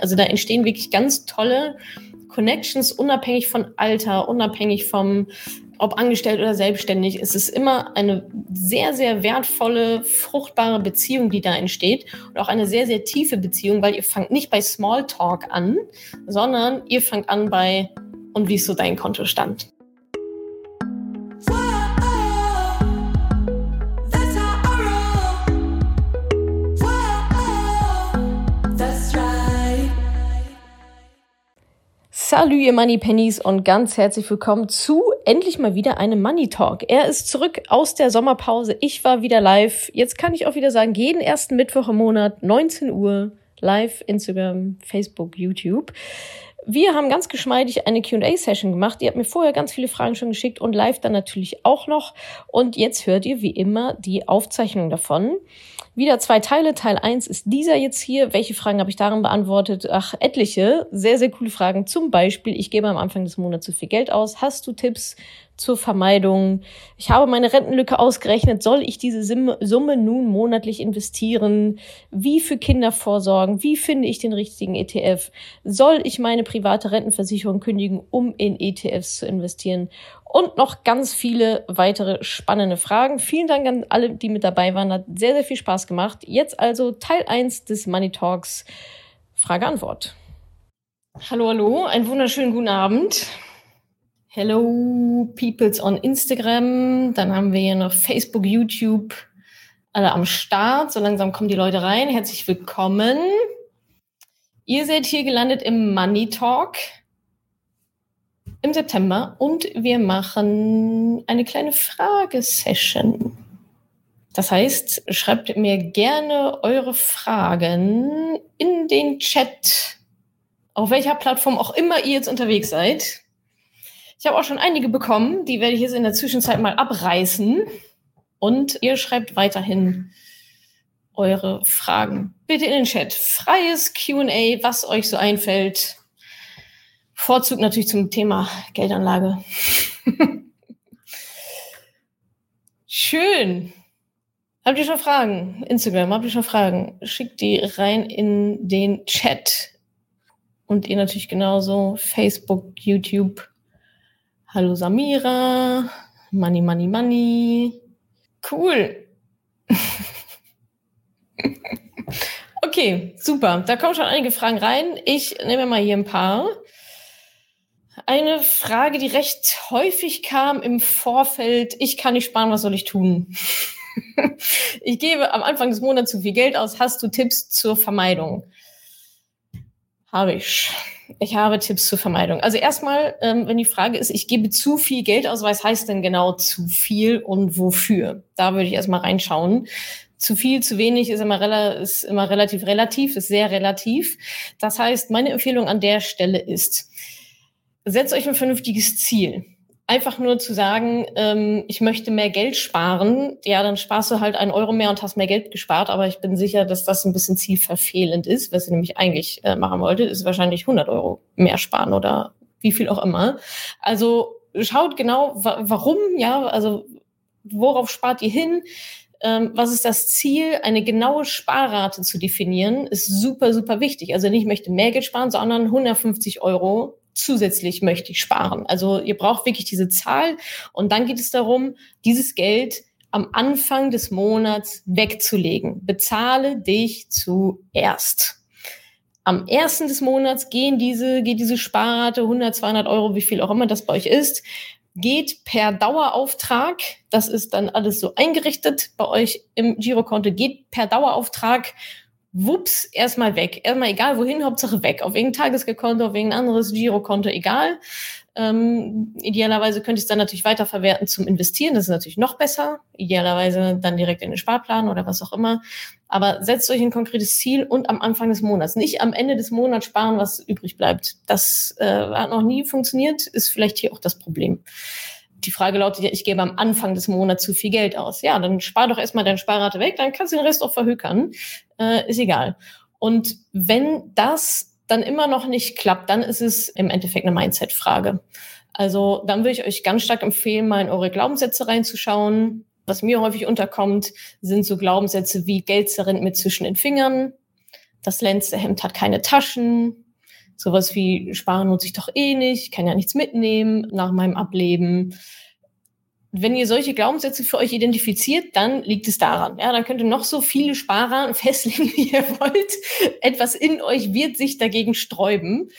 Also da entstehen wirklich ganz tolle Connections, unabhängig von Alter, unabhängig vom, ob angestellt oder selbstständig. Es ist immer eine sehr, sehr wertvolle, fruchtbare Beziehung, die da entsteht. Und auch eine sehr, sehr tiefe Beziehung, weil ihr fangt nicht bei Smalltalk an, sondern ihr fangt an bei, und wie ist so dein Kontostand? Salü, ihr Money Pennies und ganz herzlich willkommen zu endlich mal wieder einem Money Talk. Er ist zurück aus der Sommerpause. Ich war wieder live. Jetzt kann ich auch wieder sagen, jeden ersten Mittwoch im Monat, 19 Uhr, live, Instagram, Facebook, YouTube. Wir haben ganz geschmeidig eine Q&A-Session gemacht. Ihr habt mir vorher ganz viele Fragen schon geschickt und live dann natürlich auch noch. Und jetzt hört ihr wie immer die Aufzeichnung davon. Wieder zwei Teile. Teil eins ist dieser jetzt hier. Welche Fragen habe ich darin beantwortet? Ach, etliche. Sehr, sehr coole Fragen. Zum Beispiel, ich gebe am Anfang des Monats zu viel Geld aus. Hast du Tipps zur Vermeidung? Ich habe meine Rentenlücke ausgerechnet. Soll ich diese Summe nun monatlich investieren? Wie für Kinder vorsorgen? Wie finde ich den richtigen ETF? Soll ich meine private Rentenversicherung kündigen, um in ETFs zu investieren? Und noch ganz viele weitere spannende Fragen. Vielen Dank an alle, die mit dabei waren. Hat sehr, sehr viel Spaß gemacht. Jetzt also Teil 1 des Money Talks. Frage-Antwort. Hallo, hallo, einen wunderschönen guten Abend. Hello, Peoples on Instagram. Dann haben wir hier noch Facebook, YouTube, alle am Start. So langsam kommen die Leute rein. Herzlich willkommen. Ihr seid hier gelandet im Money Talk im September und wir machen eine kleine Fragesession. Das heißt, schreibt mir gerne eure Fragen in den Chat, auf welcher Plattform auch immer ihr jetzt unterwegs seid. Ich habe auch schon einige bekommen, die werde ich jetzt in der Zwischenzeit mal abreißen. Und ihr schreibt weiterhin eure Fragen. Bitte in den Chat. Freies QA, was euch so einfällt. Vorzug natürlich zum Thema Geldanlage. Schön. Habt ihr schon Fragen? Instagram, habt ihr schon Fragen? Schickt die rein in den Chat. Und ihr natürlich genauso. Facebook, YouTube. Hallo Samira. Money, money, money. Cool. okay, super. Da kommen schon einige Fragen rein. Ich nehme mal hier ein paar. Eine Frage, die recht häufig kam im Vorfeld. Ich kann nicht sparen, was soll ich tun? ich gebe am Anfang des Monats zu viel Geld aus. Hast du Tipps zur Vermeidung? Habe ich. Ich habe Tipps zur Vermeidung. Also erstmal, ähm, wenn die Frage ist, ich gebe zu viel Geld aus, was heißt denn genau zu viel und wofür? Da würde ich erstmal reinschauen. Zu viel, zu wenig ist immer, ist immer relativ relativ, ist sehr relativ. Das heißt, meine Empfehlung an der Stelle ist, setzt euch ein vernünftiges Ziel. Einfach nur zu sagen, ähm, ich möchte mehr Geld sparen, ja, dann sparst du halt einen Euro mehr und hast mehr Geld gespart. Aber ich bin sicher, dass das ein bisschen zielverfehlend ist. Was ihr nämlich eigentlich äh, machen wolltet, ist wahrscheinlich 100 Euro mehr sparen oder wie viel auch immer. Also schaut genau, wa warum, ja, also worauf spart ihr hin? Ähm, was ist das Ziel? Eine genaue Sparrate zu definieren, ist super, super wichtig. Also nicht möchte mehr Geld sparen, sondern 150 Euro zusätzlich möchte ich sparen. Also ihr braucht wirklich diese Zahl und dann geht es darum, dieses Geld am Anfang des Monats wegzulegen. Bezahle dich zuerst. Am ersten des Monats gehen diese, geht diese Sparrate 100, 200 Euro, wie viel auch immer das bei euch ist, geht per Dauerauftrag. Das ist dann alles so eingerichtet bei euch im Girokonto, geht per Dauerauftrag wups, erstmal weg. Erstmal egal wohin, Hauptsache weg. Auf irgendein Tagesgeldkonto, auf irgendein anderes Girokonto, egal. Ähm, idealerweise könnte ich es dann natürlich weiterverwerten zum Investieren. Das ist natürlich noch besser. Idealerweise dann direkt in den Sparplan oder was auch immer. Aber setzt euch ein konkretes Ziel und am Anfang des Monats. Nicht am Ende des Monats sparen, was übrig bleibt. Das äh, hat noch nie funktioniert, ist vielleicht hier auch das Problem die Frage lautet ja, ich gebe am Anfang des Monats zu viel Geld aus. Ja, dann spar doch erstmal deine Sparrate weg, dann kannst du den Rest auch verhökern. Äh, ist egal. Und wenn das dann immer noch nicht klappt, dann ist es im Endeffekt eine Mindset-Frage. Also dann würde ich euch ganz stark empfehlen, mal in eure Glaubenssätze reinzuschauen. Was mir häufig unterkommt, sind so Glaubenssätze wie Geld zerrinnt mir zwischen den Fingern, Das letzte Hemd hat keine Taschen. Sowas wie Sparen lohnt sich doch eh nicht, kann ja nichts mitnehmen nach meinem Ableben wenn ihr solche Glaubenssätze für euch identifiziert, dann liegt es daran. Ja, dann könnt ihr noch so viele Sparer festlegen, wie ihr wollt. Etwas in euch wird sich dagegen sträuben.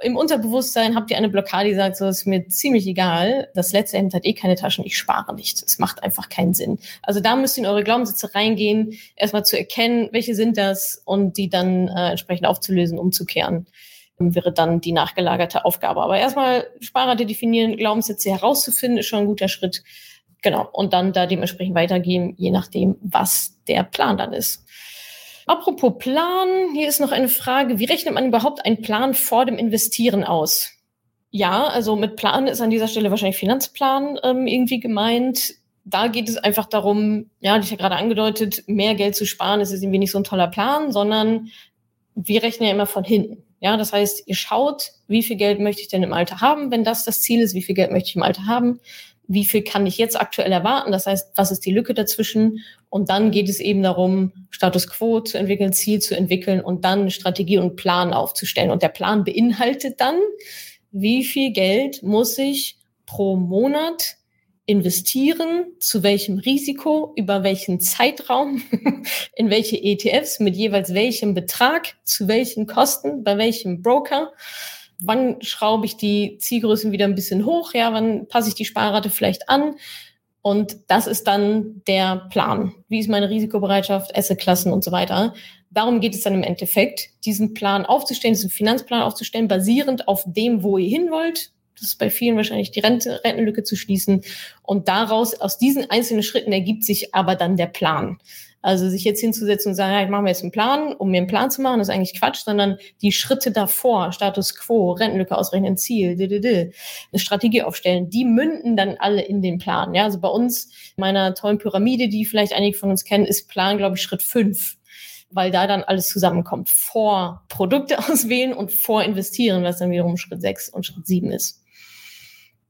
Im Unterbewusstsein habt ihr eine Blockade, die sagt, so ist mir ziemlich egal. Das letzte Hemd hat eh keine Taschen, ich spare nicht. Es macht einfach keinen Sinn. Also da müsst ihr in eure Glaubenssätze reingehen, erstmal zu erkennen, welche sind das und die dann äh, entsprechend aufzulösen, umzukehren wäre dann die nachgelagerte Aufgabe. Aber erstmal Sparer definieren, Glaubenssätze herauszufinden, ist schon ein guter Schritt. Genau. Und dann da dementsprechend weitergehen, je nachdem, was der Plan dann ist. Apropos Plan, hier ist noch eine Frage. Wie rechnet man überhaupt einen Plan vor dem Investieren aus? Ja, also mit Plan ist an dieser Stelle wahrscheinlich Finanzplan ähm, irgendwie gemeint. Da geht es einfach darum, ja, ich ja gerade angedeutet, mehr Geld zu sparen, ist irgendwie nicht so ein toller Plan, sondern wir rechnen ja immer von hinten. Ja, das heißt, ihr schaut, wie viel Geld möchte ich denn im Alter haben, wenn das das Ziel ist, wie viel Geld möchte ich im Alter haben, wie viel kann ich jetzt aktuell erwarten, das heißt, was ist die Lücke dazwischen? Und dann geht es eben darum, Status quo zu entwickeln, Ziel zu entwickeln und dann Strategie und Plan aufzustellen. Und der Plan beinhaltet dann, wie viel Geld muss ich pro Monat investieren, zu welchem Risiko, über welchen Zeitraum, in welche ETFs, mit jeweils welchem Betrag, zu welchen Kosten, bei welchem Broker. Wann schraube ich die Zielgrößen wieder ein bisschen hoch? Ja, wann passe ich die Sparrate vielleicht an? Und das ist dann der Plan. Wie ist meine Risikobereitschaft, Assetklassen und so weiter? Darum geht es dann im Endeffekt, diesen Plan aufzustellen, diesen Finanzplan aufzustellen, basierend auf dem, wo ihr hin wollt, das ist bei vielen wahrscheinlich die Rente, Rentenlücke zu schließen. Und daraus, aus diesen einzelnen Schritten ergibt sich aber dann der Plan. Also sich jetzt hinzusetzen und sagen, ja, ich mache mir jetzt einen Plan, um mir einen Plan zu machen, ist eigentlich Quatsch, sondern die Schritte davor, Status quo, Rentenlücke ausrechnen, Ziel, d -d -d, eine Strategie aufstellen, die münden dann alle in den Plan. Ja, also bei uns, meiner tollen Pyramide, die vielleicht einige von uns kennen, ist Plan, glaube ich, Schritt fünf weil da dann alles zusammenkommt. Vor Produkte auswählen und vor investieren, was dann wiederum Schritt sechs und Schritt sieben ist.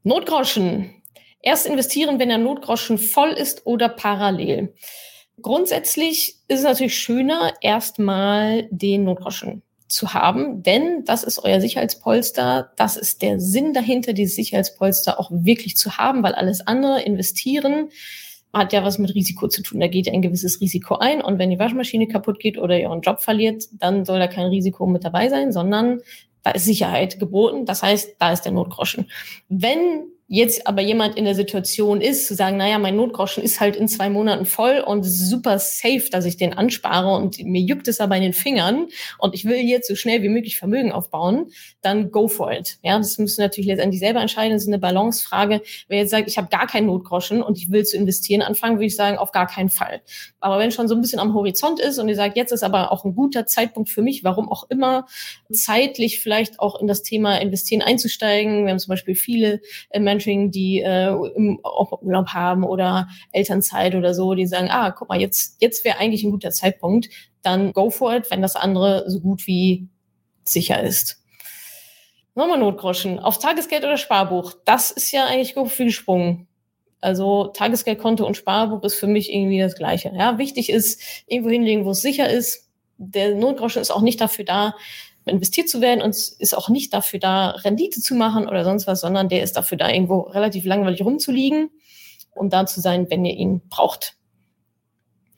Notgroschen. Erst investieren, wenn der Notgroschen voll ist oder parallel. Grundsätzlich ist es natürlich schöner, erstmal den Notgroschen zu haben, denn das ist euer Sicherheitspolster. Das ist der Sinn dahinter, dieses Sicherheitspolster auch wirklich zu haben, weil alles andere investieren hat ja was mit Risiko zu tun. Da geht ein gewisses Risiko ein und wenn die Waschmaschine kaputt geht oder ihr euren Job verliert, dann soll da kein Risiko mit dabei sein, sondern da ist Sicherheit geboten. Das heißt, da ist der Notgroschen. Wenn jetzt aber jemand in der Situation ist, zu sagen, naja, mein Notgroschen ist halt in zwei Monaten voll und super safe, dass ich den anspare und mir juckt es aber in den Fingern und ich will jetzt so schnell wie möglich Vermögen aufbauen, dann go for it. Ja, das müssen natürlich letztendlich selber entscheiden. Das ist eine Balancefrage. Wer jetzt sagt, ich habe gar keinen Notgroschen und ich will zu investieren anfangen, würde ich sagen, auf gar keinen Fall. Aber wenn schon so ein bisschen am Horizont ist und ihr sagt, jetzt ist aber auch ein guter Zeitpunkt für mich, warum auch immer, zeitlich vielleicht auch in das Thema Investieren einzusteigen. Wir haben zum Beispiel viele äh, Mentoring, die äh, im Urlaub haben oder Elternzeit oder so, die sagen, ah, guck mal, jetzt, jetzt wäre eigentlich ein guter Zeitpunkt, dann go for it, wenn das andere so gut wie sicher ist. Nochmal Notgroschen. Aufs Tagesgeld oder Sparbuch? Das ist ja eigentlich viel gesprungen. Also Tagesgeldkonto und Sparbuch ist für mich irgendwie das Gleiche. Ja, wichtig ist, irgendwo hinlegen, wo es sicher ist. Der Notgroschen ist auch nicht dafür da, investiert zu werden und ist auch nicht dafür da, Rendite zu machen oder sonst was, sondern der ist dafür da, irgendwo relativ langweilig rumzuliegen und da zu sein, wenn ihr ihn braucht.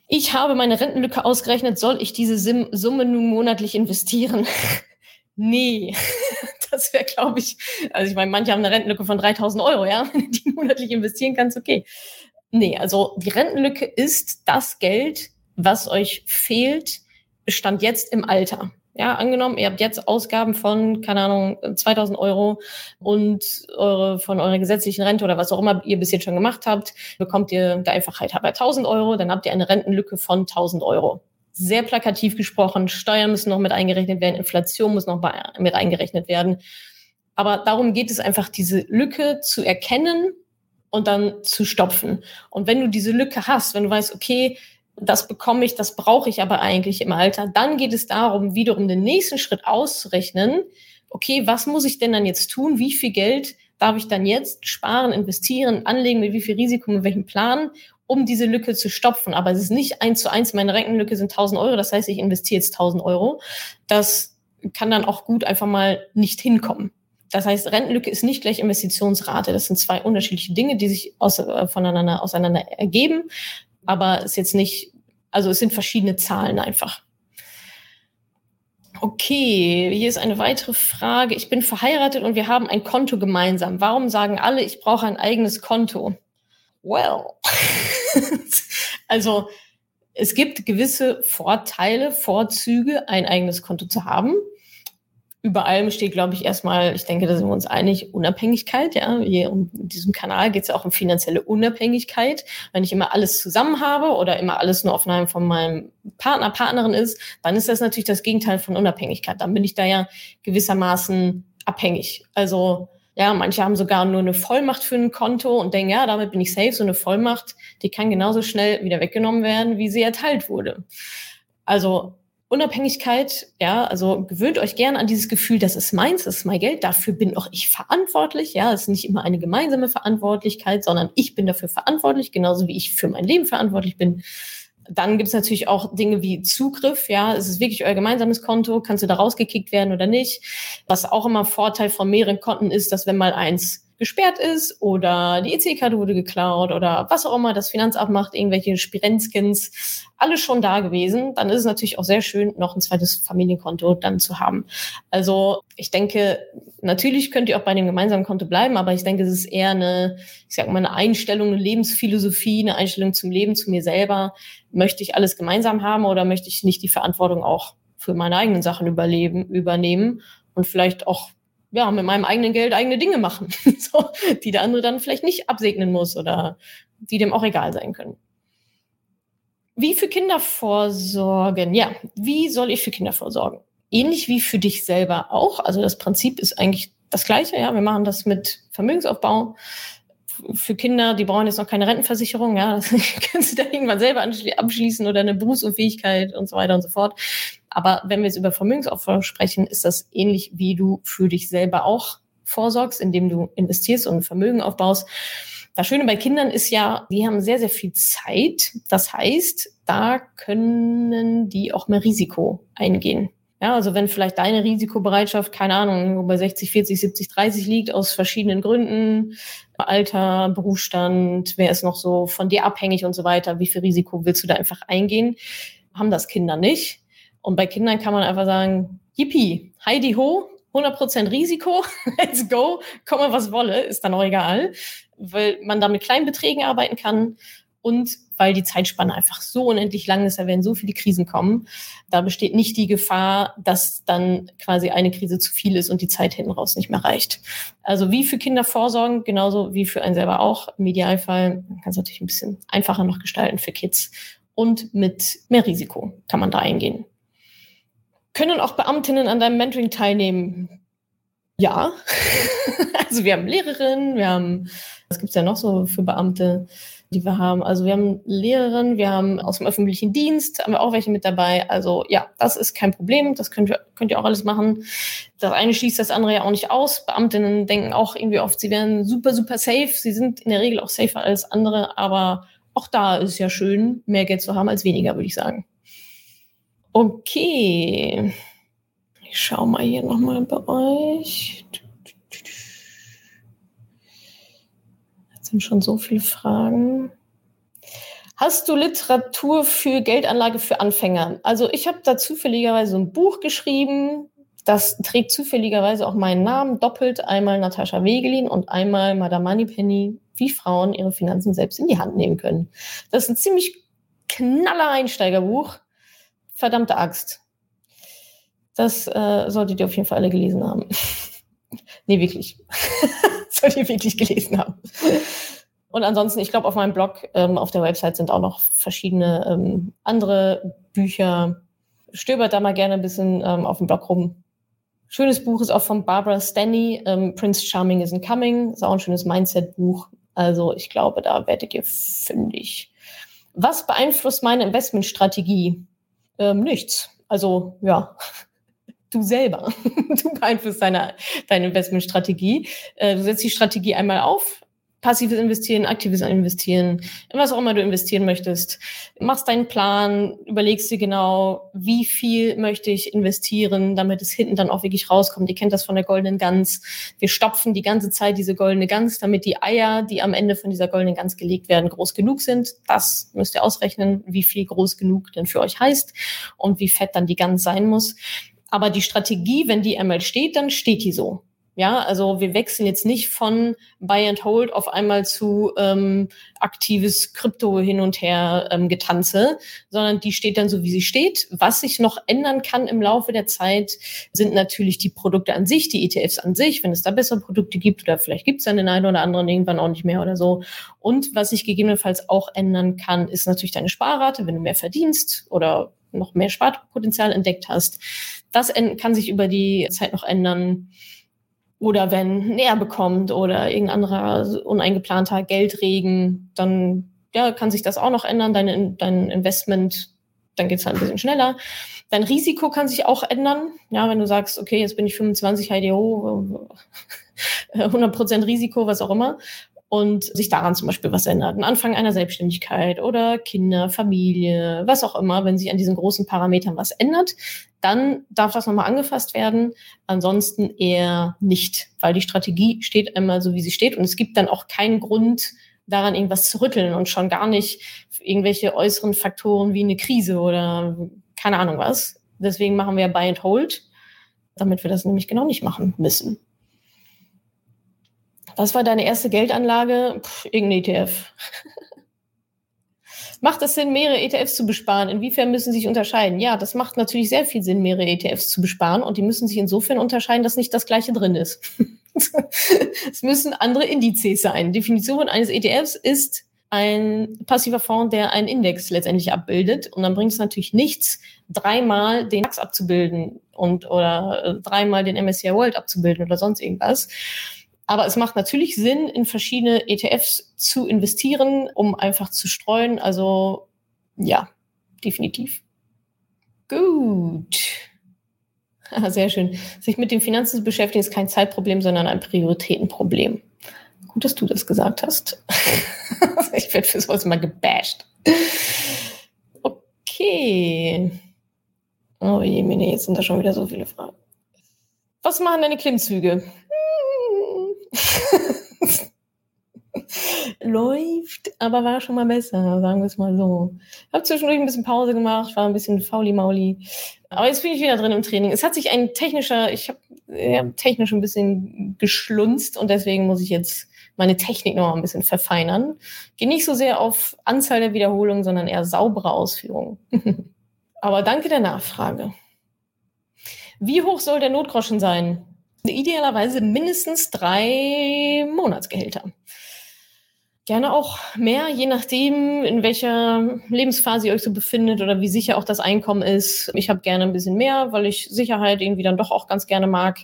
Ich habe meine Rentenlücke ausgerechnet. Soll ich diese Summe nun monatlich investieren? nee, das wäre, glaube ich, also ich meine, manche haben eine Rentenlücke von 3000 Euro, ja, wenn du die monatlich investieren kannst, okay. Nee, also die Rentenlücke ist das Geld, was euch fehlt, stand jetzt im Alter. Ja, angenommen, ihr habt jetzt Ausgaben von, keine Ahnung, 2000 Euro und eure, von eurer gesetzlichen Rente oder was auch immer ihr bis jetzt schon gemacht habt, bekommt ihr der Einfachheit halber 1000 Euro, dann habt ihr eine Rentenlücke von 1000 Euro. Sehr plakativ gesprochen, Steuern müssen noch mit eingerechnet werden, Inflation muss noch mit eingerechnet werden. Aber darum geht es einfach, diese Lücke zu erkennen und dann zu stopfen. Und wenn du diese Lücke hast, wenn du weißt, okay, das bekomme ich, das brauche ich aber eigentlich im Alter. Dann geht es darum, wiederum den nächsten Schritt auszurechnen. Okay, was muss ich denn dann jetzt tun? Wie viel Geld darf ich dann jetzt sparen, investieren, anlegen, mit wie viel Risiko, mit welchem Plan, um diese Lücke zu stopfen. Aber es ist nicht eins zu eins, meine Rentenlücke sind 1000 Euro, das heißt, ich investiere jetzt 1000 Euro. Das kann dann auch gut einfach mal nicht hinkommen. Das heißt, Rentenlücke ist nicht gleich Investitionsrate. Das sind zwei unterschiedliche Dinge, die sich aus, äh, voneinander auseinander ergeben. Aber es ist jetzt nicht, also es sind verschiedene Zahlen einfach. Okay, hier ist eine weitere Frage. Ich bin verheiratet und wir haben ein Konto gemeinsam. Warum sagen alle, ich brauche ein eigenes Konto? Well, also es gibt gewisse Vorteile, Vorzüge, ein eigenes Konto zu haben über allem steht, glaube ich, erstmal, ich denke, da sind wir uns einig, Unabhängigkeit. Ja, hier in diesem Kanal geht es ja auch um finanzielle Unabhängigkeit. Wenn ich immer alles zusammen habe oder immer alles nur auf einem von meinem Partner, Partnerin ist, dann ist das natürlich das Gegenteil von Unabhängigkeit. Dann bin ich da ja gewissermaßen abhängig. Also ja, manche haben sogar nur eine Vollmacht für ein Konto und denken, ja, damit bin ich safe. So eine Vollmacht, die kann genauso schnell wieder weggenommen werden, wie sie erteilt wurde. Also Unabhängigkeit, ja, also gewöhnt euch gerne an dieses Gefühl, das ist meins, das ist mein Geld, dafür bin auch ich verantwortlich, ja, es ist nicht immer eine gemeinsame Verantwortlichkeit, sondern ich bin dafür verantwortlich, genauso wie ich für mein Leben verantwortlich bin. Dann gibt es natürlich auch Dinge wie Zugriff, ja, es ist wirklich euer gemeinsames Konto, kannst du da rausgekickt werden oder nicht. Was auch immer Vorteil von mehreren Konten ist, dass wenn mal eins gesperrt ist oder die EC-Karte wurde geklaut oder was auch immer das Finanzamt macht, irgendwelche Spirenzkins, alles schon da gewesen, dann ist es natürlich auch sehr schön, noch ein zweites Familienkonto dann zu haben. Also ich denke, natürlich könnt ihr auch bei dem gemeinsamen Konto bleiben, aber ich denke, es ist eher eine, ich sag mal, eine Einstellung, eine Lebensphilosophie, eine Einstellung zum Leben, zu mir selber. Möchte ich alles gemeinsam haben oder möchte ich nicht die Verantwortung auch für meine eigenen Sachen überleben, übernehmen und vielleicht auch ja, mit meinem eigenen Geld eigene Dinge machen, so, die der andere dann vielleicht nicht absegnen muss oder die dem auch egal sein können. Wie für Kinder vorsorgen? Ja, wie soll ich für Kinder vorsorgen? Ähnlich wie für dich selber auch. Also das Prinzip ist eigentlich das gleiche. Ja, wir machen das mit Vermögensaufbau. Für Kinder, die brauchen jetzt noch keine Rentenversicherung, ja, das können sie dann irgendwann selber abschließen oder eine Berufsunfähigkeit und so weiter und so fort. Aber wenn wir jetzt über Vermögensaufbau sprechen, ist das ähnlich wie du für dich selber auch vorsorgst, indem du investierst und Vermögen aufbaust. Das Schöne bei Kindern ist ja, die haben sehr, sehr viel Zeit. Das heißt, da können die auch mehr Risiko eingehen. Ja, also wenn vielleicht deine Risikobereitschaft, keine Ahnung, bei 60, 40, 70, 30 liegt, aus verschiedenen Gründen, Alter, Berufsstand, wer ist noch so von dir abhängig und so weiter, wie viel Risiko willst du da einfach eingehen, haben das Kinder nicht. Und bei Kindern kann man einfach sagen, yippie, Heidi ho, 100% Risiko, let's go, komme was wolle, ist dann auch egal, weil man da mit kleinen Beträgen arbeiten kann und weil die Zeitspanne einfach so unendlich lang ist, da werden so viele Krisen kommen. Da besteht nicht die Gefahr, dass dann quasi eine Krise zu viel ist und die Zeit hinten raus nicht mehr reicht. Also wie für Kinder vorsorgen, genauso wie für einen selber auch. Im Idealfall kann es natürlich ein bisschen einfacher noch gestalten für Kids. Und mit mehr Risiko kann man da eingehen. Können auch Beamtinnen an deinem Mentoring teilnehmen? Ja. also wir haben Lehrerinnen, wir haben, was gibt's ja noch so für Beamte, die wir haben? Also wir haben Lehrerinnen, wir haben aus dem öffentlichen Dienst, haben wir auch welche mit dabei. Also ja, das ist kein Problem, das könnt ihr, könnt ihr auch alles machen. Das eine schließt das andere ja auch nicht aus. Beamtinnen denken auch irgendwie oft, sie wären super, super safe. Sie sind in der Regel auch safer als andere, aber auch da ist es ja schön, mehr Geld zu haben als weniger, würde ich sagen. Okay. Ich schau mal hier nochmal bei euch. Sind schon so viele Fragen. Hast du Literatur für Geldanlage für Anfänger? Also ich habe da zufälligerweise ein Buch geschrieben, das trägt zufälligerweise auch meinen Namen, doppelt einmal Natascha Wegelin und einmal Madame Moneypenny, wie Frauen ihre Finanzen selbst in die Hand nehmen können. Das ist ein ziemlich knaller Einsteigerbuch verdammte Axt. Das äh, solltet ihr auf jeden Fall alle gelesen haben. nee, wirklich. solltet ihr wirklich gelesen haben. Und ansonsten, ich glaube, auf meinem Blog, ähm, auf der Website sind auch noch verschiedene ähm, andere Bücher. Stöbert da mal gerne ein bisschen ähm, auf dem Blog rum. Schönes Buch ist auch von Barbara Stanley, ähm, Prince Charming isn't Coming. Ist auch ein schönes Mindset-Buch. Also ich glaube, da werdet ihr fündig. Was beeinflusst meine Investmentstrategie? ähm, nichts. Also ja, du selber. Du beeinflusst deine, deine Investmentstrategie. Äh, du setzt die Strategie einmal auf, passives Investieren, aktives Investieren, in was auch immer du investieren möchtest. Machst deinen Plan, überlegst dir genau, wie viel möchte ich investieren, damit es hinten dann auch wirklich rauskommt. Ihr kennt das von der goldenen Gans. Wir stopfen die ganze Zeit diese goldene Gans, damit die Eier, die am Ende von dieser goldenen Gans gelegt werden, groß genug sind. Das müsst ihr ausrechnen, wie viel groß genug denn für euch heißt und wie fett dann die Gans sein muss. Aber die Strategie, wenn die einmal steht, dann steht die so. Ja, also wir wechseln jetzt nicht von Buy and Hold auf einmal zu ähm, aktives Krypto hin und her ähm, getanze, sondern die steht dann so, wie sie steht. Was sich noch ändern kann im Laufe der Zeit, sind natürlich die Produkte an sich, die ETFs an sich, wenn es da bessere Produkte gibt oder vielleicht gibt es dann den einen oder anderen irgendwann auch nicht mehr oder so. Und was sich gegebenenfalls auch ändern kann, ist natürlich deine Sparrate, wenn du mehr verdienst oder noch mehr Sparpotenzial entdeckt hast. Das kann sich über die Zeit noch ändern oder wenn näher bekommt oder irgendein anderer uneingeplanter Geldregen, dann ja, kann sich das auch noch ändern. Dein, dein Investment, dann geht's halt ein bisschen schneller. Dein Risiko kann sich auch ändern. Ja, wenn du sagst, okay, jetzt bin ich 25 HDO, 100% Risiko, was auch immer und sich daran zum Beispiel was ändert. Ein Anfang einer Selbstständigkeit oder Kinder, Familie, was auch immer, wenn sich an diesen großen Parametern was ändert, dann darf das nochmal angefasst werden. Ansonsten eher nicht, weil die Strategie steht einmal so, wie sie steht und es gibt dann auch keinen Grund, daran irgendwas zu rütteln und schon gar nicht irgendwelche äußeren Faktoren wie eine Krise oder keine Ahnung was. Deswegen machen wir Buy and Hold, damit wir das nämlich genau nicht machen müssen. Was war deine erste Geldanlage? Puh, irgendein ETF. macht es Sinn, mehrere ETFs zu besparen? Inwiefern müssen sie sich unterscheiden? Ja, das macht natürlich sehr viel Sinn, mehrere ETFs zu besparen und die müssen sich insofern unterscheiden, dass nicht das gleiche drin ist. es müssen andere Indizes sein. Definition eines ETFs ist ein passiver Fonds, der einen Index letztendlich abbildet. Und dann bringt es natürlich nichts, dreimal den DAX abzubilden und oder äh, dreimal den MSCI World abzubilden oder sonst irgendwas. Aber es macht natürlich Sinn, in verschiedene ETFs zu investieren, um einfach zu streuen. Also ja, definitiv. Gut. Sehr schön. Sich mit den Finanzen zu beschäftigen ist kein Zeitproblem, sondern ein Prioritätenproblem. Gut, dass du das gesagt hast. ich werde für sowas mal gebasht. Okay. Oh je, jetzt sind da schon wieder so viele Fragen. Was machen deine Klimmzüge? Läuft, aber war schon mal besser, sagen wir es mal so. Habe zwischendurch ein bisschen Pause gemacht, war ein bisschen fauli-mauli. Aber jetzt bin ich wieder drin im Training. Es hat sich ein technischer, ich habe ja, technisch ein bisschen geschlunzt und deswegen muss ich jetzt meine Technik noch ein bisschen verfeinern. Gehe nicht so sehr auf Anzahl der Wiederholungen, sondern eher saubere Ausführungen. aber danke der Nachfrage. Wie hoch soll der Notgroschen sein? Idealerweise mindestens drei Monatsgehälter. Gerne auch mehr, je nachdem, in welcher Lebensphase ihr euch so befindet oder wie sicher auch das Einkommen ist. Ich habe gerne ein bisschen mehr, weil ich Sicherheit irgendwie dann doch auch ganz gerne mag.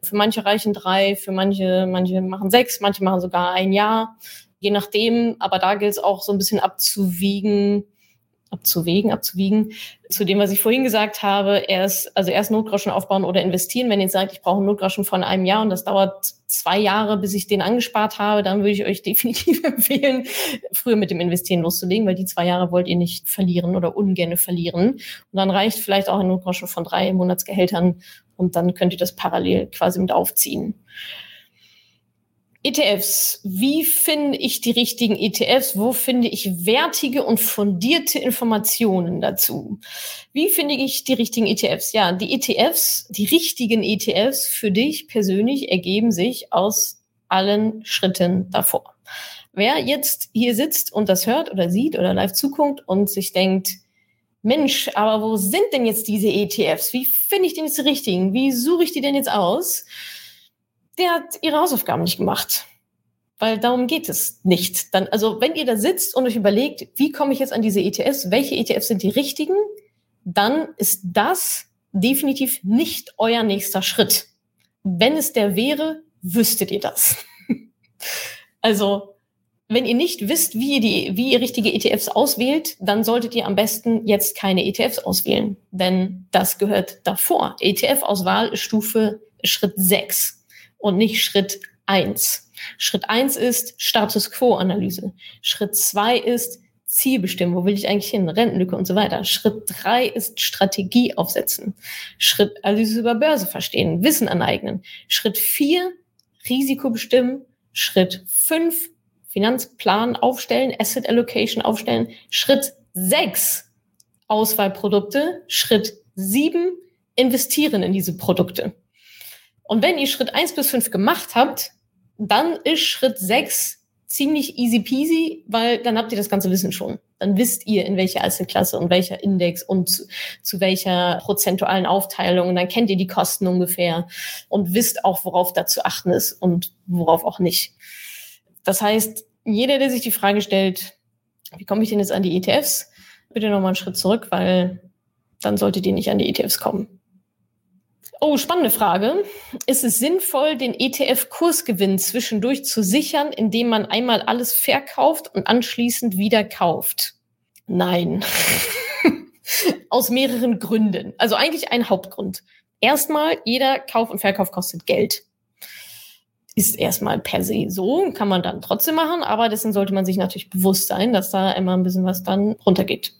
Für manche reichen drei, für manche, manche machen sechs, manche machen sogar ein Jahr. Je nachdem, aber da gilt es auch so ein bisschen abzuwiegen, abzuwägen, abzuwiegen. Zu dem, was ich vorhin gesagt habe, erst, also erst Notgroschen aufbauen oder investieren. Wenn ihr sagt, ich brauche einen Notgroschen von einem Jahr und das dauert zwei Jahre, bis ich den angespart habe, dann würde ich euch definitiv empfehlen, früher mit dem Investieren loszulegen, weil die zwei Jahre wollt ihr nicht verlieren oder ungerne verlieren. Und dann reicht vielleicht auch ein Notgroschen von drei Monatsgehältern und dann könnt ihr das parallel quasi mit aufziehen. ETFs. Wie finde ich die richtigen ETFs? Wo finde ich wertige und fundierte Informationen dazu? Wie finde ich die richtigen ETFs? Ja, die ETFs, die richtigen ETFs für dich persönlich ergeben sich aus allen Schritten davor. Wer jetzt hier sitzt und das hört oder sieht oder live zuguckt und sich denkt, Mensch, aber wo sind denn jetzt diese ETFs? Wie finde ich denn jetzt die richtigen? Wie suche ich die denn jetzt aus? Der hat ihre Hausaufgaben nicht gemacht. Weil darum geht es nicht. Dann, also wenn ihr da sitzt und euch überlegt, wie komme ich jetzt an diese ETFs, welche ETFs sind die richtigen, dann ist das definitiv nicht euer nächster Schritt. Wenn es der wäre, wüsstet ihr das. also, wenn ihr nicht wisst, wie ihr, die, wie ihr richtige ETFs auswählt, dann solltet ihr am besten jetzt keine ETFs auswählen, denn das gehört davor. ETF-Auswahl ist Stufe Schritt 6 und nicht Schritt eins. Schritt eins ist Status Quo-Analyse. Schritt zwei ist Ziel bestimmen, wo will ich eigentlich hin, Rentenlücke und so weiter. Schritt drei ist Strategie aufsetzen. Schritt Analyse über Börse verstehen, Wissen aneignen. Schritt vier Risiko bestimmen. Schritt fünf Finanzplan aufstellen, Asset Allocation aufstellen. Schritt sechs Auswahlprodukte. Schritt sieben investieren in diese Produkte. Und wenn ihr Schritt eins bis fünf gemacht habt, dann ist Schritt sechs ziemlich easy peasy, weil dann habt ihr das ganze Wissen schon. Dann wisst ihr, in welcher Einzelklasse und welcher Index und zu, zu welcher prozentualen Aufteilung. Und dann kennt ihr die Kosten ungefähr und wisst auch, worauf da zu achten ist und worauf auch nicht. Das heißt, jeder, der sich die Frage stellt, wie komme ich denn jetzt an die ETFs, bitte nochmal einen Schritt zurück, weil dann solltet ihr nicht an die ETFs kommen. Oh, spannende Frage. Ist es sinnvoll, den ETF-Kursgewinn zwischendurch zu sichern, indem man einmal alles verkauft und anschließend wieder kauft? Nein. Aus mehreren Gründen. Also eigentlich ein Hauptgrund. Erstmal, jeder Kauf und Verkauf kostet Geld. Ist erstmal per se so, kann man dann trotzdem machen, aber dessen sollte man sich natürlich bewusst sein, dass da immer ein bisschen was dann runtergeht.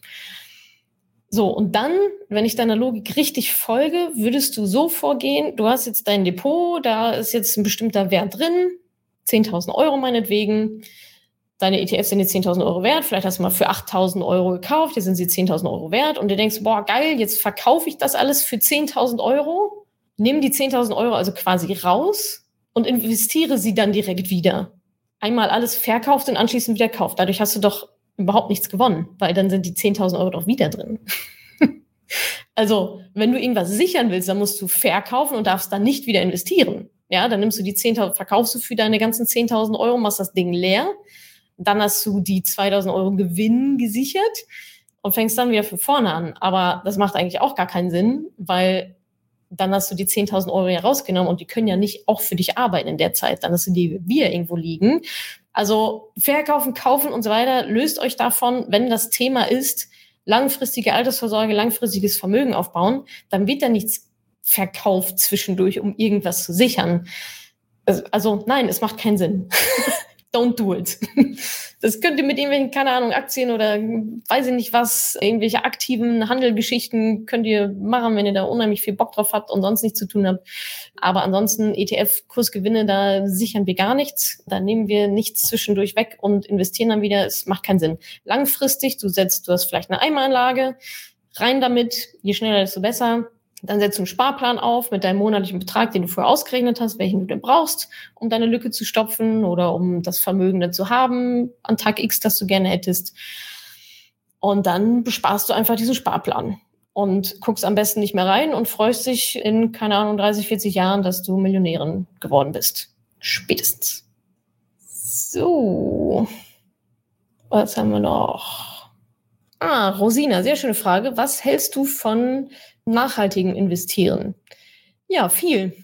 So, und dann, wenn ich deiner Logik richtig folge, würdest du so vorgehen, du hast jetzt dein Depot, da ist jetzt ein bestimmter Wert drin, 10.000 Euro meinetwegen. Deine ETFs sind jetzt 10.000 Euro wert, vielleicht hast du mal für 8.000 Euro gekauft, jetzt sind sie 10.000 Euro wert und du denkst, boah, geil, jetzt verkaufe ich das alles für 10.000 Euro, nimm die 10.000 Euro also quasi raus und investiere sie dann direkt wieder. Einmal alles verkauft und anschließend wieder kauft. Dadurch hast du doch überhaupt nichts gewonnen, weil dann sind die 10.000 Euro doch wieder drin. also, wenn du irgendwas sichern willst, dann musst du verkaufen und darfst dann nicht wieder investieren. Ja, dann nimmst du die 10.000, verkaufst du für deine ganzen 10.000 Euro, machst das Ding leer. Dann hast du die 2.000 Euro Gewinn gesichert und fängst dann wieder von vorne an. Aber das macht eigentlich auch gar keinen Sinn, weil dann hast du die 10.000 Euro ja rausgenommen und die können ja nicht auch für dich arbeiten in der Zeit. Dann hast du die wir irgendwo liegen also verkaufen, kaufen und so weiter, löst euch davon, wenn das Thema ist, langfristige Altersvorsorge, langfristiges Vermögen aufbauen, dann wird da nichts verkauft zwischendurch, um irgendwas zu sichern. Also, also nein, es macht keinen Sinn. don't do it. Das könnt ihr mit irgendwelchen, keine Ahnung, Aktien oder weiß ich nicht was, irgendwelche aktiven Handelgeschichten könnt ihr machen, wenn ihr da unheimlich viel Bock drauf habt und sonst nichts zu tun habt. Aber ansonsten ETF-Kursgewinne, da sichern wir gar nichts. Da nehmen wir nichts zwischendurch weg und investieren dann wieder. Es macht keinen Sinn. Langfristig, du setzt, du hast vielleicht eine Eimeranlage, rein damit, je schneller, desto besser dann setzt du einen Sparplan auf mit deinem monatlichen Betrag, den du vorher ausgerechnet hast, welchen du denn brauchst, um deine Lücke zu stopfen oder um das Vermögen dann zu haben an Tag X, das du gerne hättest. Und dann besparst du einfach diesen Sparplan und guckst am besten nicht mehr rein und freust dich in, keine Ahnung, 30, 40 Jahren, dass du Millionärin geworden bist. Spätestens. So. Was haben wir noch? Ah, Rosina, sehr schöne Frage. Was hältst du von nachhaltigen Investieren? Ja, viel.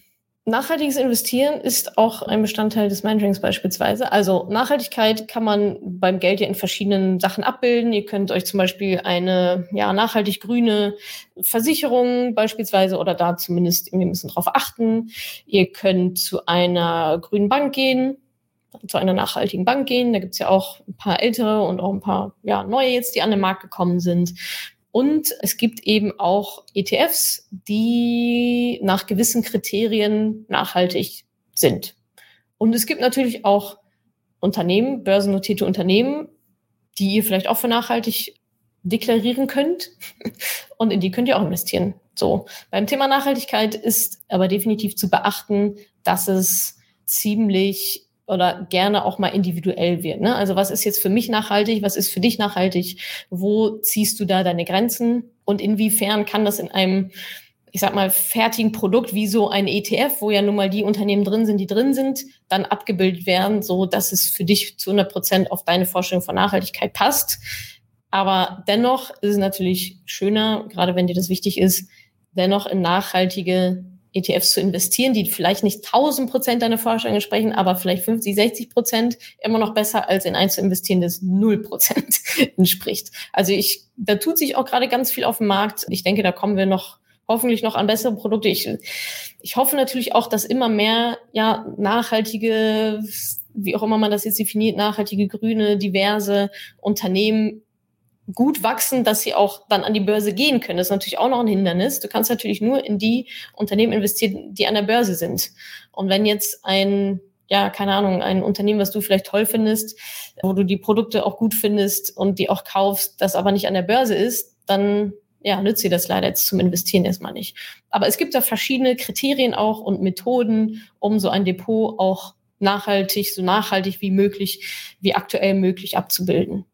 Nachhaltiges Investieren ist auch ein Bestandteil des Mentorings beispielsweise. Also Nachhaltigkeit kann man beim Geld ja in verschiedenen Sachen abbilden. Ihr könnt euch zum Beispiel eine ja, nachhaltig grüne Versicherung beispielsweise oder da zumindest ein bisschen drauf achten. Ihr könnt zu einer grünen Bank gehen, zu einer nachhaltigen Bank gehen. Da gibt's ja auch ein paar ältere und auch ein paar ja, neue jetzt, die an den Markt gekommen sind. Und es gibt eben auch ETFs, die nach gewissen Kriterien nachhaltig sind. Und es gibt natürlich auch Unternehmen, börsennotierte Unternehmen, die ihr vielleicht auch für nachhaltig deklarieren könnt. Und in die könnt ihr auch investieren. So. Beim Thema Nachhaltigkeit ist aber definitiv zu beachten, dass es ziemlich oder gerne auch mal individuell wird. Ne? Also was ist jetzt für mich nachhaltig, was ist für dich nachhaltig, wo ziehst du da deine Grenzen und inwiefern kann das in einem, ich sag mal, fertigen Produkt wie so ein ETF, wo ja nun mal die Unternehmen drin sind, die drin sind, dann abgebildet werden, so dass es für dich zu 100 Prozent auf deine Vorstellung von Nachhaltigkeit passt. Aber dennoch ist es natürlich schöner, gerade wenn dir das wichtig ist, dennoch in nachhaltige ETFs zu investieren, die vielleicht nicht 1000 Prozent deiner Vorstellung entsprechen, aber vielleicht 50, 60 Prozent immer noch besser als in eins zu investieren, das 0 Prozent entspricht. Also ich, da tut sich auch gerade ganz viel auf dem Markt. Ich denke, da kommen wir noch hoffentlich noch an bessere Produkte. Ich, ich hoffe natürlich auch, dass immer mehr ja nachhaltige, wie auch immer man das jetzt definiert, nachhaltige, grüne, diverse Unternehmen gut wachsen, dass sie auch dann an die Börse gehen können. Das ist natürlich auch noch ein Hindernis. Du kannst natürlich nur in die Unternehmen investieren, die an der Börse sind. Und wenn jetzt ein, ja, keine Ahnung, ein Unternehmen, was du vielleicht toll findest, wo du die Produkte auch gut findest und die auch kaufst, das aber nicht an der Börse ist, dann ja, nützt sie das leider jetzt zum Investieren erstmal nicht. Aber es gibt da verschiedene Kriterien auch und Methoden, um so ein Depot auch nachhaltig, so nachhaltig wie möglich, wie aktuell möglich abzubilden.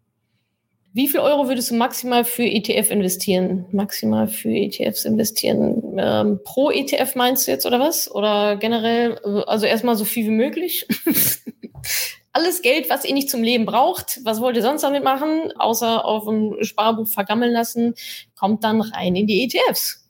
Wie viel Euro würdest du maximal für ETF investieren? Maximal für ETFs investieren? Ähm, pro ETF meinst du jetzt oder was? Oder generell, also erstmal so viel wie möglich? Alles Geld, was ihr nicht zum Leben braucht, was wollt ihr sonst damit machen, außer auf dem Sparbuch vergammeln lassen, kommt dann rein in die ETFs.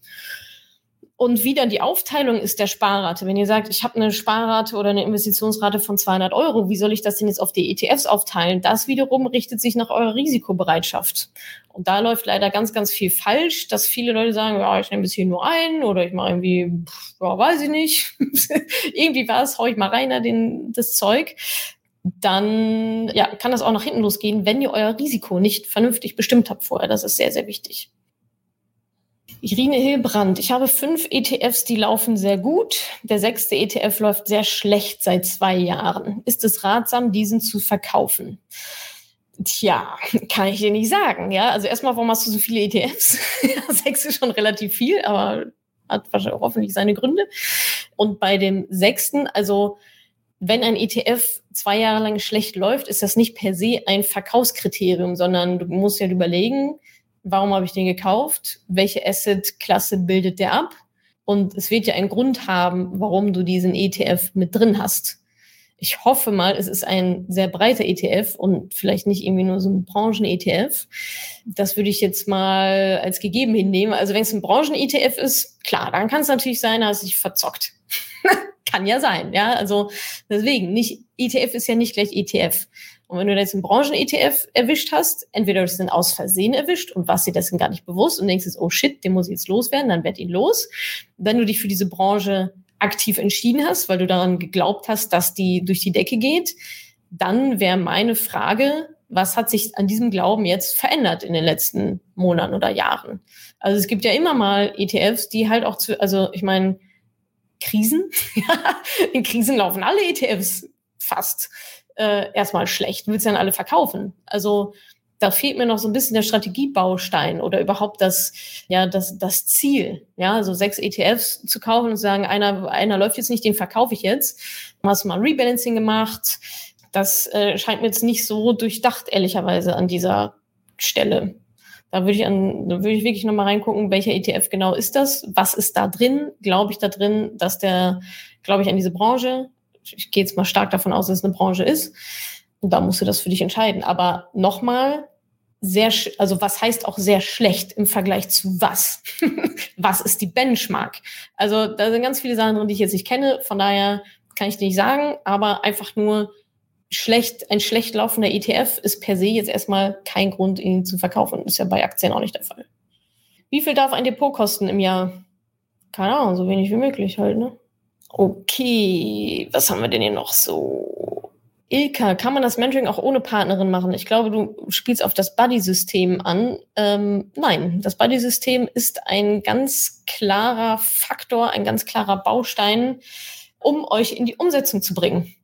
Und wie dann die Aufteilung ist der Sparrate. Wenn ihr sagt, ich habe eine Sparrate oder eine Investitionsrate von 200 Euro, wie soll ich das denn jetzt auf die ETFs aufteilen? Das wiederum richtet sich nach eurer Risikobereitschaft. Und da läuft leider ganz, ganz viel falsch, dass viele Leute sagen, ja, ich nehme bis hier nur ein oder ich mache irgendwie, ja, weiß ich nicht. irgendwie was, hau ich mal rein, den, das Zeug dann ja, kann das auch nach hinten losgehen, wenn ihr euer Risiko nicht vernünftig bestimmt habt vorher. Das ist sehr, sehr wichtig. Irine Hilbrand, ich habe fünf ETFs, die laufen sehr gut. Der sechste ETF läuft sehr schlecht seit zwei Jahren. Ist es ratsam, diesen zu verkaufen? Tja, kann ich dir nicht sagen. Ja, also erstmal, warum hast du so viele ETFs? Sechs ist schon relativ viel, aber hat wahrscheinlich hoffentlich seine Gründe. Und bei dem sechsten, also wenn ein ETF zwei Jahre lang schlecht läuft, ist das nicht per se ein Verkaufskriterium, sondern du musst ja überlegen, warum habe ich den gekauft, welche Asset-Klasse bildet der ab und es wird ja einen Grund haben, warum du diesen ETF mit drin hast. Ich hoffe mal, es ist ein sehr breiter ETF und vielleicht nicht irgendwie nur so ein Branchen-ETF. Das würde ich jetzt mal als gegeben hinnehmen. Also wenn es ein Branchen-ETF ist, klar, dann kann es natürlich sein, dass ich verzockt. kann ja sein, ja. Also deswegen, nicht ETF ist ja nicht gleich ETF. Und wenn du jetzt einen Branchen-ETF erwischt hast, entweder du hast den aus Versehen erwischt und warst dir dessen gar nicht bewusst und denkst jetzt, oh shit, den muss ich jetzt loswerden, dann werd ihn los. Wenn du dich für diese Branche aktiv entschieden hast, weil du daran geglaubt hast, dass die durch die Decke geht, dann wäre meine Frage, was hat sich an diesem Glauben jetzt verändert in den letzten Monaten oder Jahren? Also es gibt ja immer mal ETFs, die halt auch zu, also ich meine, Krisen, in Krisen laufen alle ETFs fast äh, erstmal schlecht, willst dann alle verkaufen. Also da fehlt mir noch so ein bisschen der Strategiebaustein oder überhaupt das, ja, das, das Ziel, ja, so sechs ETFs zu kaufen und zu sagen, einer, einer läuft jetzt nicht, den verkaufe ich jetzt. Hast du mal ein Rebalancing gemacht? Das äh, scheint mir jetzt nicht so durchdacht, ehrlicherweise, an dieser Stelle. Da würde ich an, da würde ich wirklich nochmal reingucken, welcher ETF genau ist das? Was ist da drin? Glaube ich da drin, dass der, glaube ich an diese Branche ich gehe jetzt mal stark davon aus, dass es eine Branche ist. Und da musst du das für dich entscheiden. Aber nochmal, sehr, also was heißt auch sehr schlecht im Vergleich zu was? was ist die Benchmark? Also da sind ganz viele Sachen drin, die ich jetzt nicht kenne. Von daher kann ich dir nicht sagen, aber einfach nur schlecht, ein schlecht laufender ETF ist per se jetzt erstmal kein Grund, ihn zu verkaufen. Ist ja bei Aktien auch nicht der Fall. Wie viel darf ein Depot kosten im Jahr? Keine Ahnung, so wenig wie möglich halt, ne? Okay, was haben wir denn hier noch so? Ilka, kann man das Mentoring auch ohne Partnerin machen? Ich glaube, du spielst auf das Buddy-System an. Ähm, nein, das Buddy-System ist ein ganz klarer Faktor, ein ganz klarer Baustein, um euch in die Umsetzung zu bringen.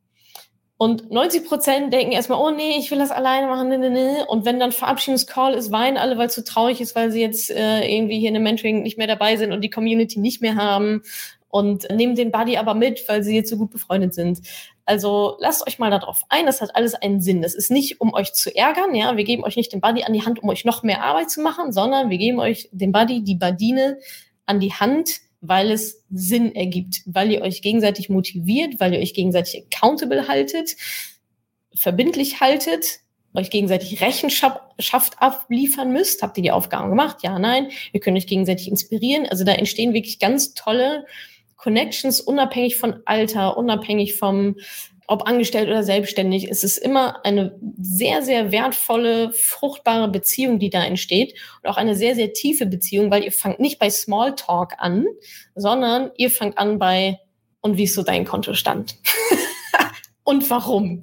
Und 90 Prozent denken erstmal, oh nee, ich will das alleine machen. Nee, nee, nee. Und wenn dann Verabschiedungscall ist, weinen alle, weil es zu so traurig ist, weil sie jetzt äh, irgendwie hier in dem Mentoring nicht mehr dabei sind und die Community nicht mehr haben und nehmen den Buddy aber mit, weil sie jetzt so gut befreundet sind. Also lasst euch mal darauf ein, das hat alles einen Sinn. Das ist nicht, um euch zu ärgern, ja, wir geben euch nicht den Buddy an die Hand, um euch noch mehr Arbeit zu machen, sondern wir geben euch den Buddy, die Badine an die Hand, weil es Sinn ergibt, weil ihr euch gegenseitig motiviert, weil ihr euch gegenseitig accountable haltet, verbindlich haltet, euch gegenseitig Rechenschaft abliefern müsst. Habt ihr die Aufgaben gemacht? Ja, nein. Wir können euch gegenseitig inspirieren. Also da entstehen wirklich ganz tolle Connections unabhängig von Alter, unabhängig vom ob angestellt oder selbstständig, ist es immer eine sehr, sehr wertvolle, fruchtbare Beziehung, die da entsteht. Und auch eine sehr, sehr tiefe Beziehung, weil ihr fangt nicht bei Smalltalk an, sondern ihr fangt an bei, und wie ist so dein Kontostand? und warum?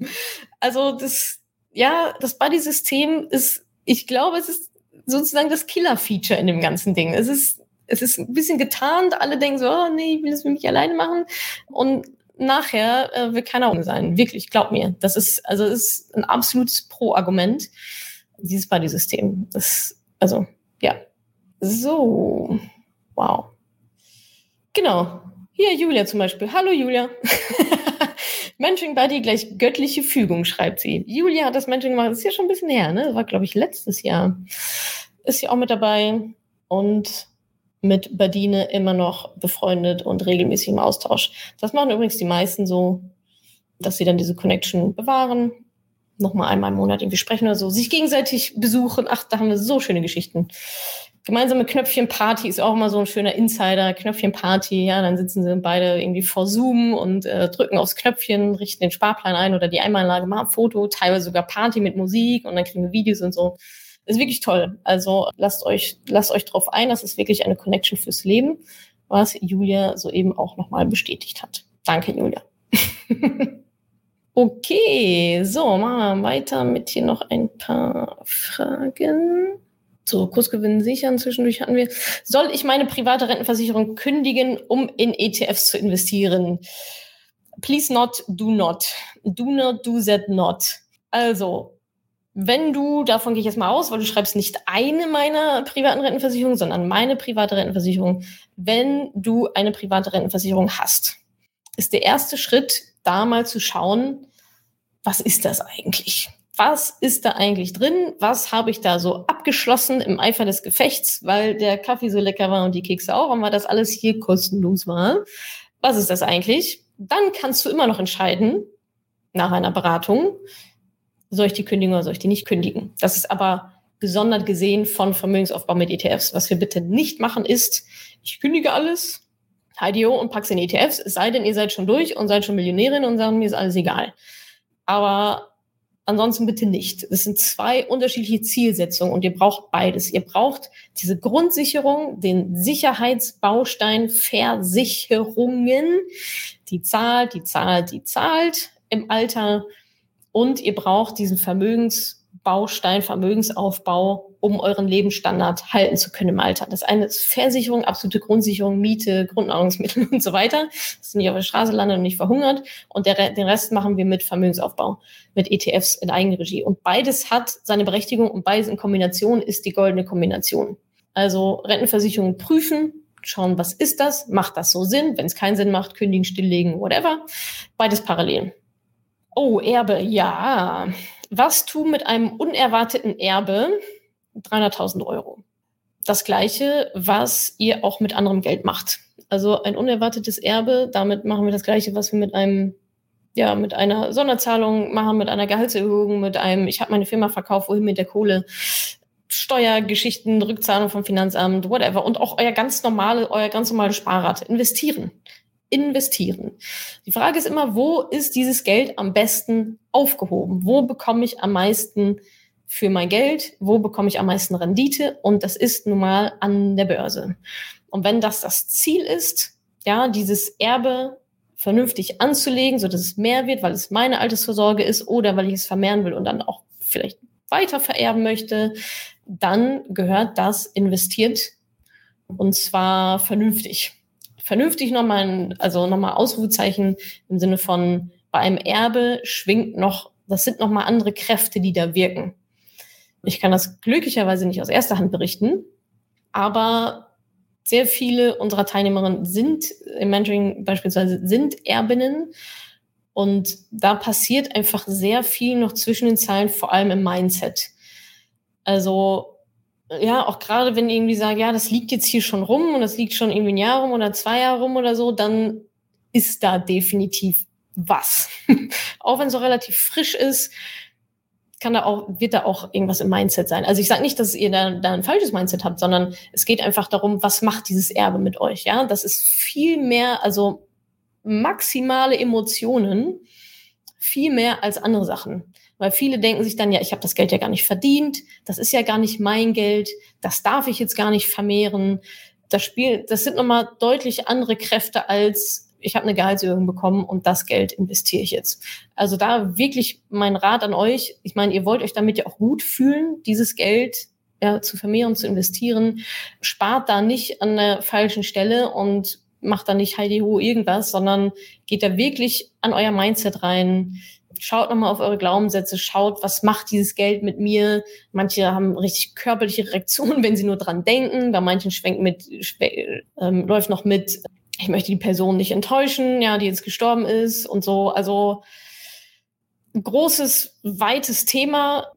Also das, ja, das Buddy-System ist, ich glaube, es ist sozusagen das Killer-Feature in dem ganzen Ding. Es ist, es ist ein bisschen getarnt. Alle denken so, oh nee, ich will das für mich alleine machen. Und nachher äh, will keiner um sein. Wirklich, glaub mir. Das ist, also das ist ein absolutes Pro-Argument, dieses Buddy-System. Das, also, ja. So. Wow. Genau. Hier, Julia zum Beispiel. Hallo, Julia. Mentoring Buddy gleich göttliche Fügung, schreibt sie. Julia hat das Mentoring gemacht. Das ist ja schon ein bisschen her, ne? Das war, glaube ich, letztes Jahr. Ist sie auch mit dabei. Und mit Badine immer noch befreundet und regelmäßig im Austausch. Das machen übrigens die meisten so, dass sie dann diese Connection bewahren, nochmal einmal im Monat irgendwie sprechen oder so, sich gegenseitig besuchen. Ach, da haben wir so schöne Geschichten. Gemeinsame Knöpfchenparty ist auch immer so ein schöner Insider. Knöpfchenparty, ja, dann sitzen sie beide irgendwie vor Zoom und äh, drücken aufs Knöpfchen, richten den Sparplan ein oder die Einmalanlage, machen ein Foto, teilweise sogar Party mit Musik und dann kriegen wir Videos und so ist wirklich toll. Also lasst euch, lasst euch drauf ein. Das ist wirklich eine Connection fürs Leben, was Julia soeben auch nochmal bestätigt hat. Danke, Julia. okay, so, machen wir weiter mit hier noch ein paar Fragen. So, Kursgewinn sichern zwischendurch hatten wir. Soll ich meine private Rentenversicherung kündigen, um in ETFs zu investieren? Please not, do not. Do not, do that not. Also, wenn du, davon gehe ich jetzt mal aus, weil du schreibst nicht eine meiner privaten Rentenversicherungen, sondern meine private Rentenversicherung. Wenn du eine private Rentenversicherung hast, ist der erste Schritt, da mal zu schauen, was ist das eigentlich? Was ist da eigentlich drin? Was habe ich da so abgeschlossen im Eifer des Gefechts, weil der Kaffee so lecker war und die Kekse auch und weil das alles hier kostenlos war? Was ist das eigentlich? Dann kannst du immer noch entscheiden, nach einer Beratung, soll ich die kündigen oder soll ich die nicht kündigen? Das ist aber gesondert gesehen von Vermögensaufbau mit ETFs. Was wir bitte nicht machen ist, ich kündige alles, HDO und pack's in ETFs, es sei denn, ihr seid schon durch und seid schon Millionärin und sagen, mir ist alles egal. Aber ansonsten bitte nicht. Das sind zwei unterschiedliche Zielsetzungen und ihr braucht beides. Ihr braucht diese Grundsicherung, den Sicherheitsbaustein Versicherungen, die zahlt, die zahlt, die zahlt im Alter und ihr braucht diesen Vermögensbaustein, Vermögensaufbau, um euren Lebensstandard halten zu können im Alter. Das eine ist Versicherung, absolute Grundsicherung, Miete, Grundnahrungsmittel und so weiter, dass ihr nicht auf der Straße landet und nicht verhungert. Und der, den Rest machen wir mit Vermögensaufbau, mit ETFs in Eigenregie. Und beides hat seine Berechtigung und beides in Kombination ist die goldene Kombination. Also Rentenversicherung prüfen, schauen, was ist das? Macht das so Sinn? Wenn es keinen Sinn macht, kündigen, stilllegen, whatever. Beides parallel. Oh, Erbe, ja. Was tun mit einem unerwarteten Erbe? 300.000 Euro. Das gleiche, was ihr auch mit anderem Geld macht. Also ein unerwartetes Erbe, damit machen wir das gleiche, was wir mit einem ja, mit einer Sonderzahlung machen, mit einer Gehaltserhöhung, mit einem, ich habe meine Firma verkauft, wohin mit der Kohle, Steuergeschichten, Rückzahlung vom Finanzamt, whatever. Und auch euer ganz normale, euer ganz normale Sparrate. Investieren investieren. Die Frage ist immer, wo ist dieses Geld am besten aufgehoben? Wo bekomme ich am meisten für mein Geld? Wo bekomme ich am meisten Rendite? Und das ist nun mal an der Börse. Und wenn das das Ziel ist, ja, dieses Erbe vernünftig anzulegen, so dass es mehr wird, weil es meine Altersvorsorge ist oder weil ich es vermehren will und dann auch vielleicht weiter vererben möchte, dann gehört das investiert und zwar vernünftig vernünftig nochmal, also nochmal Ausrufezeichen im Sinne von, bei einem Erbe schwingt noch, das sind nochmal andere Kräfte, die da wirken. Ich kann das glücklicherweise nicht aus erster Hand berichten, aber sehr viele unserer Teilnehmerinnen sind im Mentoring beispielsweise sind Erbinnen und da passiert einfach sehr viel noch zwischen den Zeilen, vor allem im Mindset. Also ja, auch gerade wenn irgendwie sagen, ja, das liegt jetzt hier schon rum und das liegt schon irgendwie ein Jahr rum oder zwei Jahre rum oder so, dann ist da definitiv was. auch wenn es so relativ frisch ist, kann da auch, wird da auch irgendwas im Mindset sein. Also ich sage nicht, dass ihr da, da ein falsches Mindset habt, sondern es geht einfach darum, was macht dieses Erbe mit euch, ja? Das ist viel mehr, also maximale Emotionen Viel mehr als andere Sachen. Weil viele denken sich dann, ja, ich habe das Geld ja gar nicht verdient, das ist ja gar nicht mein Geld, das darf ich jetzt gar nicht vermehren. Das Spiel, das sind nochmal deutlich andere Kräfte als ich habe eine Gehaltserhöhung bekommen und das Geld investiere ich jetzt. Also da wirklich mein Rat an euch. Ich meine, ihr wollt euch damit ja auch gut fühlen, dieses Geld ja, zu vermehren, zu investieren. Spart da nicht an der falschen Stelle und macht da nicht Heidi Ho irgendwas, sondern geht da wirklich an euer Mindset rein. Schaut nochmal auf eure Glaubenssätze, schaut, was macht dieses Geld mit mir. Manche haben richtig körperliche Reaktionen, wenn sie nur dran denken. Bei manchen schwenkt mit, ähm, läuft noch mit, ich möchte die Person nicht enttäuschen, ja, die jetzt gestorben ist und so. Also großes, weites Thema,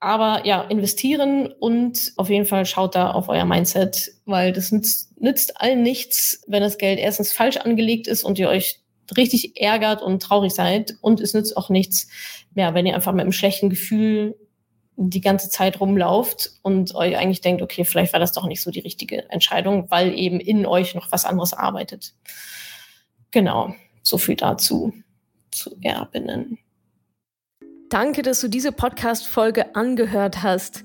aber ja, investieren und auf jeden Fall schaut da auf euer Mindset, weil das nützt, nützt allen nichts, wenn das Geld erstens falsch angelegt ist und ihr euch richtig ärgert und traurig seid. Und es nützt auch nichts, ja, wenn ihr einfach mit einem schlechten Gefühl die ganze Zeit rumlauft und euch eigentlich denkt, okay, vielleicht war das doch nicht so die richtige Entscheidung, weil eben in euch noch was anderes arbeitet. Genau, so viel dazu zu Erbinnen. Danke, dass du diese Podcast-Folge angehört hast.